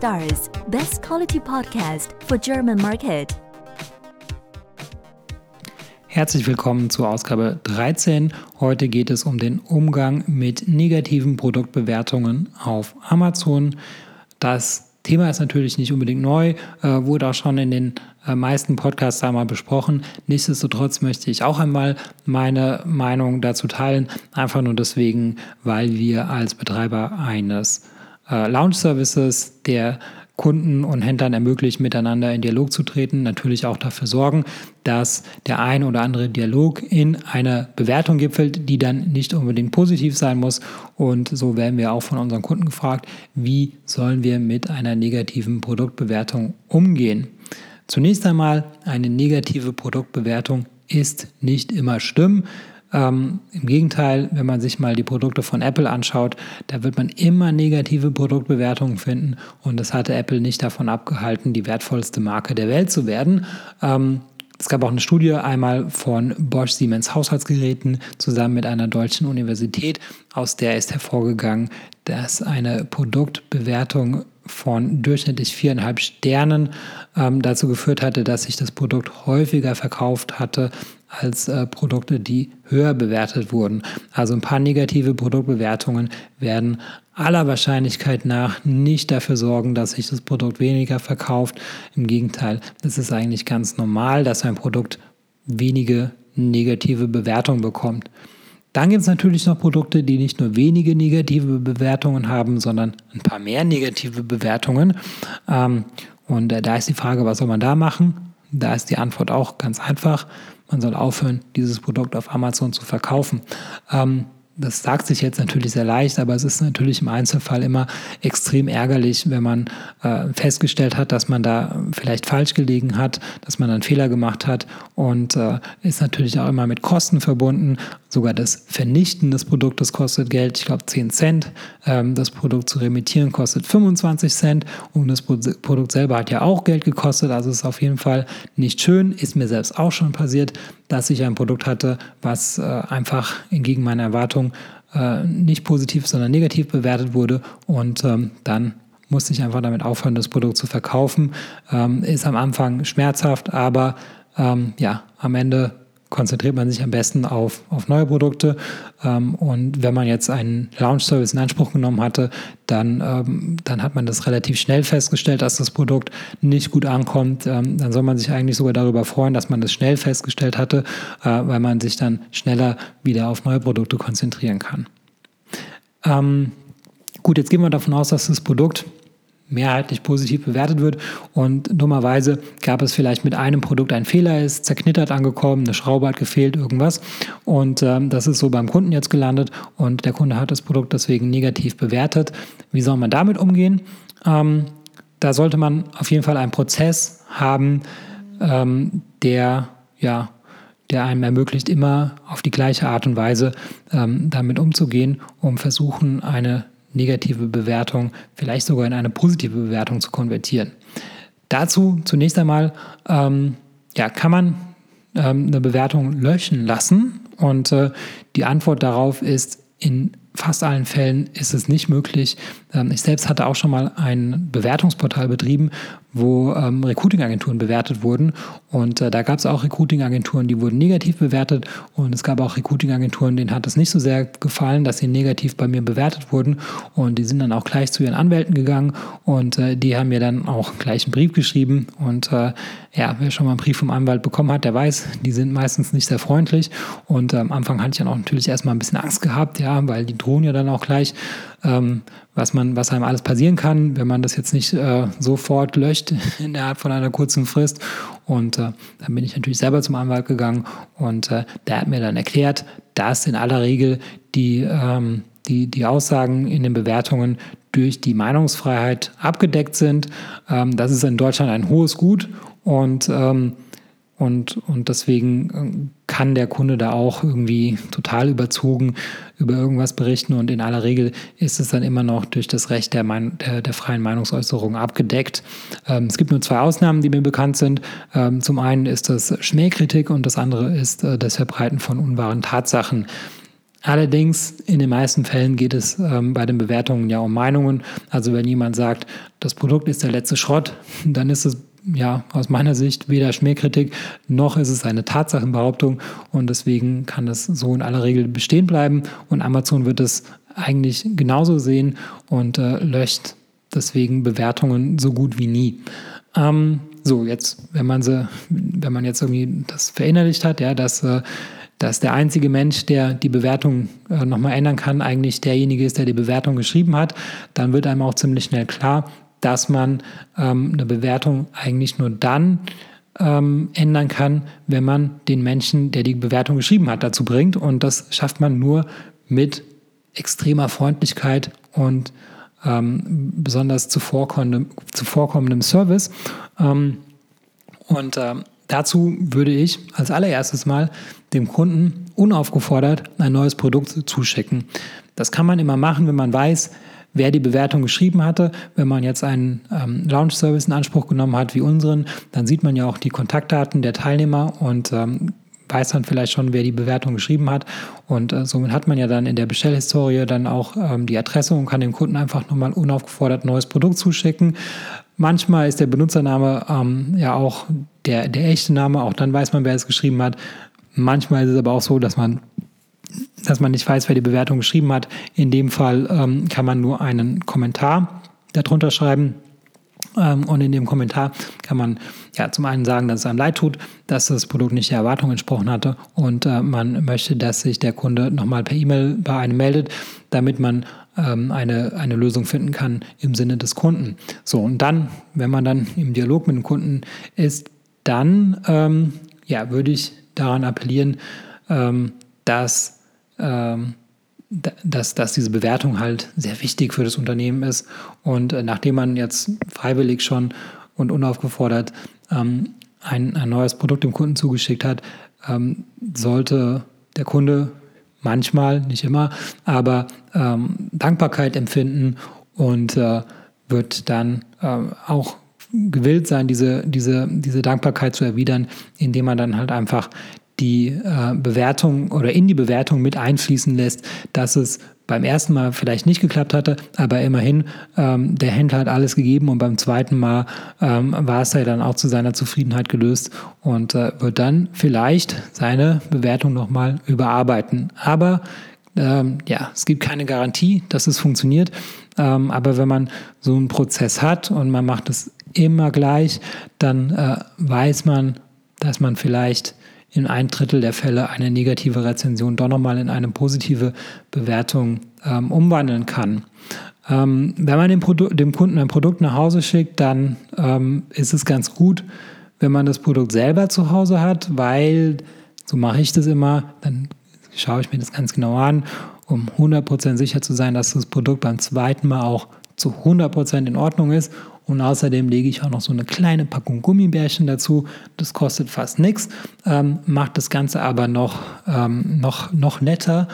Stars, best quality podcast for German market. Herzlich willkommen zur Ausgabe 13. Heute geht es um den Umgang mit negativen Produktbewertungen auf Amazon. Das Thema ist natürlich nicht unbedingt neu, äh, wurde auch schon in den äh, meisten Podcasts einmal besprochen. Nichtsdestotrotz möchte ich auch einmal meine Meinung dazu teilen, einfach nur deswegen, weil wir als Betreiber eines äh, Launch-Services, der Kunden und Händlern ermöglicht, miteinander in Dialog zu treten, natürlich auch dafür sorgen, dass der ein oder andere Dialog in einer Bewertung gipfelt, die dann nicht unbedingt positiv sein muss. Und so werden wir auch von unseren Kunden gefragt, wie sollen wir mit einer negativen Produktbewertung umgehen. Zunächst einmal, eine negative Produktbewertung ist nicht immer schlimm. Ähm, Im Gegenteil, wenn man sich mal die Produkte von Apple anschaut, da wird man immer negative Produktbewertungen finden und das hatte Apple nicht davon abgehalten, die wertvollste Marke der Welt zu werden. Ähm, es gab auch eine Studie einmal von Bosch Siemens Haushaltsgeräten zusammen mit einer deutschen Universität, aus der ist hervorgegangen, dass eine Produktbewertung von durchschnittlich viereinhalb Sternen ähm, dazu geführt hatte, dass sich das Produkt häufiger verkauft hatte als äh, Produkte, die höher bewertet wurden. Also ein paar negative Produktbewertungen werden aller Wahrscheinlichkeit nach nicht dafür sorgen, dass sich das Produkt weniger verkauft. Im Gegenteil, es ist eigentlich ganz normal, dass ein Produkt wenige negative Bewertungen bekommt. Dann gibt es natürlich noch Produkte, die nicht nur wenige negative Bewertungen haben, sondern ein paar mehr negative Bewertungen. Ähm, und äh, da ist die Frage, was soll man da machen? Da ist die Antwort auch ganz einfach. Man soll aufhören, dieses Produkt auf Amazon zu verkaufen. Das sagt sich jetzt natürlich sehr leicht, aber es ist natürlich im Einzelfall immer extrem ärgerlich, wenn man äh, festgestellt hat, dass man da vielleicht falsch gelegen hat, dass man einen Fehler gemacht hat und äh, ist natürlich auch immer mit Kosten verbunden. Sogar das Vernichten des Produktes kostet Geld, ich glaube 10 Cent. Ähm, das Produkt zu remittieren kostet 25 Cent und das Produkt selber hat ja auch Geld gekostet, also ist auf jeden Fall nicht schön. Ist mir selbst auch schon passiert, dass ich ein Produkt hatte, was äh, einfach entgegen meiner Erwartung äh, nicht positiv, sondern negativ bewertet wurde und ähm, dann musste ich einfach damit aufhören, das Produkt zu verkaufen. Ähm, ist am Anfang schmerzhaft, aber ähm, ja, am Ende konzentriert man sich am besten auf, auf neue Produkte. Ähm, und wenn man jetzt einen Launch-Service in Anspruch genommen hatte, dann, ähm, dann hat man das relativ schnell festgestellt, dass das Produkt nicht gut ankommt. Ähm, dann soll man sich eigentlich sogar darüber freuen, dass man das schnell festgestellt hatte, äh, weil man sich dann schneller wieder auf neue Produkte konzentrieren kann. Ähm, gut, jetzt gehen wir davon aus, dass das Produkt mehrheitlich positiv bewertet wird. Und dummerweise gab es vielleicht mit einem Produkt einen Fehler, ist zerknittert angekommen, eine Schraube hat gefehlt, irgendwas. Und ähm, das ist so beim Kunden jetzt gelandet und der Kunde hat das Produkt deswegen negativ bewertet. Wie soll man damit umgehen? Ähm, da sollte man auf jeden Fall einen Prozess haben, ähm, der ja der einem ermöglicht, immer auf die gleiche Art und Weise ähm, damit umzugehen, um versuchen, eine negative Bewertung vielleicht sogar in eine positive Bewertung zu konvertieren. Dazu zunächst einmal ähm, ja, kann man ähm, eine Bewertung löschen lassen und äh, die Antwort darauf ist in fast allen Fällen ist es nicht möglich. Ähm, ich selbst hatte auch schon mal ein Bewertungsportal betrieben, wo ähm, Recruiting-Agenturen bewertet wurden. Und äh, da gab es auch Recruiting-Agenturen, die wurden negativ bewertet. Und es gab auch Recruiting-Agenturen, denen hat es nicht so sehr gefallen, dass sie negativ bei mir bewertet wurden. Und die sind dann auch gleich zu ihren Anwälten gegangen und äh, die haben mir dann auch gleich einen Brief geschrieben. Und äh, ja, wer schon mal einen Brief vom Anwalt bekommen hat, der weiß, die sind meistens nicht sehr freundlich. Und äh, am Anfang hatte ich dann auch natürlich erstmal ein bisschen Angst gehabt, ja, weil die drohen ja dann auch gleich ähm, was, man, was einem alles passieren kann, wenn man das jetzt nicht äh, sofort löscht innerhalb von einer kurzen Frist. Und äh, dann bin ich natürlich selber zum Anwalt gegangen und äh, der hat mir dann erklärt, dass in aller Regel die, ähm, die, die Aussagen in den Bewertungen durch die Meinungsfreiheit abgedeckt sind. Ähm, das ist in Deutschland ein hohes Gut und ähm, und, und deswegen äh, kann der Kunde da auch irgendwie total überzogen über irgendwas berichten. Und in aller Regel ist es dann immer noch durch das Recht der, mein, der, der freien Meinungsäußerung abgedeckt. Ähm, es gibt nur zwei Ausnahmen, die mir bekannt sind. Ähm, zum einen ist das Schmähkritik und das andere ist äh, das Verbreiten von unwahren Tatsachen. Allerdings in den meisten Fällen geht es ähm, bei den Bewertungen ja um Meinungen. Also wenn jemand sagt, das Produkt ist der letzte Schrott, dann ist es ja aus meiner Sicht weder Schmähkritik noch ist es eine Tatsachenbehauptung und deswegen kann es so in aller Regel bestehen bleiben und Amazon wird es eigentlich genauso sehen und äh, löscht deswegen Bewertungen so gut wie nie. Ähm, so, jetzt, wenn man sie, wenn man jetzt irgendwie das verinnerlicht hat, ja, dass äh, dass der einzige Mensch, der die Bewertung äh, nochmal ändern kann, eigentlich derjenige ist, der die Bewertung geschrieben hat, dann wird einem auch ziemlich schnell klar, dass man ähm, eine Bewertung eigentlich nur dann ähm, ändern kann, wenn man den Menschen, der die Bewertung geschrieben hat, dazu bringt. Und das schafft man nur mit extremer Freundlichkeit und ähm, besonders zuvorkommendem, zuvorkommendem Service. Ähm, und ähm, Dazu würde ich als allererstes mal dem Kunden unaufgefordert ein neues Produkt zuschicken. Das kann man immer machen, wenn man weiß, wer die Bewertung geschrieben hatte. Wenn man jetzt einen ähm, Launch-Service in Anspruch genommen hat wie unseren, dann sieht man ja auch die Kontaktdaten der Teilnehmer und ähm, weiß dann vielleicht schon, wer die Bewertung geschrieben hat. Und äh, somit hat man ja dann in der Bestellhistorie dann auch ähm, die Adresse und kann dem Kunden einfach nochmal unaufgefordert neues Produkt zuschicken. Manchmal ist der Benutzername ähm, ja auch der, der echte Name, auch dann weiß man, wer es geschrieben hat. Manchmal ist es aber auch so, dass man, dass man nicht weiß, wer die Bewertung geschrieben hat. In dem Fall ähm, kann man nur einen Kommentar darunter schreiben. Ähm, und in dem Kommentar kann man ja zum einen sagen, dass es einem leid tut, dass das Produkt nicht der Erwartung entsprochen hatte und äh, man möchte, dass sich der Kunde nochmal per E-Mail bei einem meldet, damit man ähm, eine, eine Lösung finden kann im Sinne des Kunden. So, und dann, wenn man dann im Dialog mit dem Kunden ist, dann ähm, ja, würde ich daran appellieren, ähm, dass, ähm, dass, dass diese Bewertung halt sehr wichtig für das Unternehmen ist. Und äh, nachdem man jetzt freiwillig schon und unaufgefordert ähm, ein, ein neues Produkt dem Kunden zugeschickt hat, ähm, sollte der Kunde manchmal, nicht immer, aber ähm, Dankbarkeit empfinden und äh, wird dann äh, auch gewillt sein, diese, diese, diese Dankbarkeit zu erwidern, indem man dann halt einfach die äh, Bewertung oder in die Bewertung mit einfließen lässt, dass es beim ersten Mal vielleicht nicht geklappt hatte, aber immerhin, ähm, der Händler hat alles gegeben und beim zweiten Mal ähm, war es ja dann auch zu seiner Zufriedenheit gelöst und äh, wird dann vielleicht seine Bewertung nochmal überarbeiten. Aber ähm, ja, es gibt keine Garantie, dass es funktioniert. Ähm, aber wenn man so einen Prozess hat und man macht es immer gleich, dann äh, weiß man, dass man vielleicht in ein Drittel der Fälle eine negative Rezension doch nochmal in eine positive Bewertung ähm, umwandeln kann. Ähm, wenn man dem, dem, Kunden ein Produkt nach Hause schickt, dann ähm, ist es ganz gut, wenn man das Produkt selber zu Hause hat, weil, so mache ich das immer, dann schaue ich mir das ganz genau an, um 100% sicher zu sein, dass das Produkt beim zweiten Mal auch zu 100% in Ordnung ist und außerdem lege ich auch noch so eine kleine Packung Gummibärchen dazu. Das kostet fast nichts, ähm, macht das Ganze aber noch, ähm, noch, noch netter.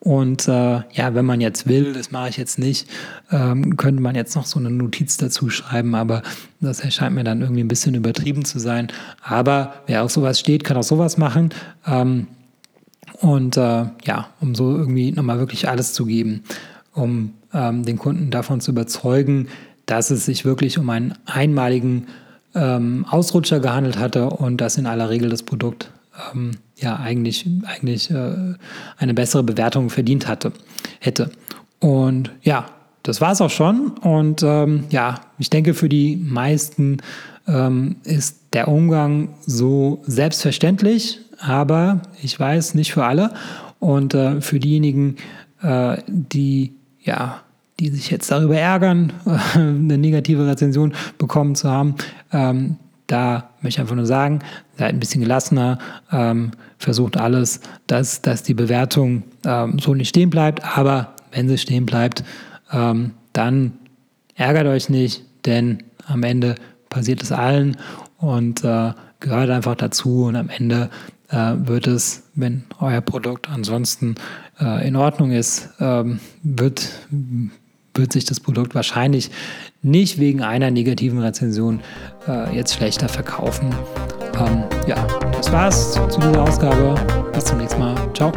Und äh, ja, wenn man jetzt will, das mache ich jetzt nicht, ähm, könnte man jetzt noch so eine Notiz dazu schreiben, aber das erscheint mir dann irgendwie ein bisschen übertrieben zu sein. Aber wer auf sowas steht, kann auch sowas machen. Ähm, und äh, ja, um so irgendwie nochmal wirklich alles zu geben, um ähm, den Kunden davon zu überzeugen, dass es sich wirklich um einen einmaligen ähm, Ausrutscher gehandelt hatte und dass in aller Regel das Produkt ähm, ja eigentlich, eigentlich äh, eine bessere Bewertung verdient hatte, hätte. Und ja, das war es auch schon. Und ähm, ja, ich denke, für die meisten ähm, ist der Umgang so selbstverständlich, aber ich weiß, nicht für alle. Und äh, für diejenigen, äh, die ja die sich jetzt darüber ärgern, eine negative Rezension bekommen zu haben. Ähm, da möchte ich einfach nur sagen, seid ein bisschen gelassener, ähm, versucht alles, dass, dass die Bewertung ähm, so nicht stehen bleibt. Aber wenn sie stehen bleibt, ähm, dann ärgert euch nicht, denn am Ende passiert es allen und äh, gehört einfach dazu. Und am Ende wird es, wenn euer Produkt ansonsten äh, in Ordnung ist, ähm, wird wird sich das Produkt wahrscheinlich nicht wegen einer negativen Rezension äh, jetzt schlechter verkaufen. Ähm, ja, das war's zu dieser Ausgabe. Bis zum nächsten Mal. Ciao.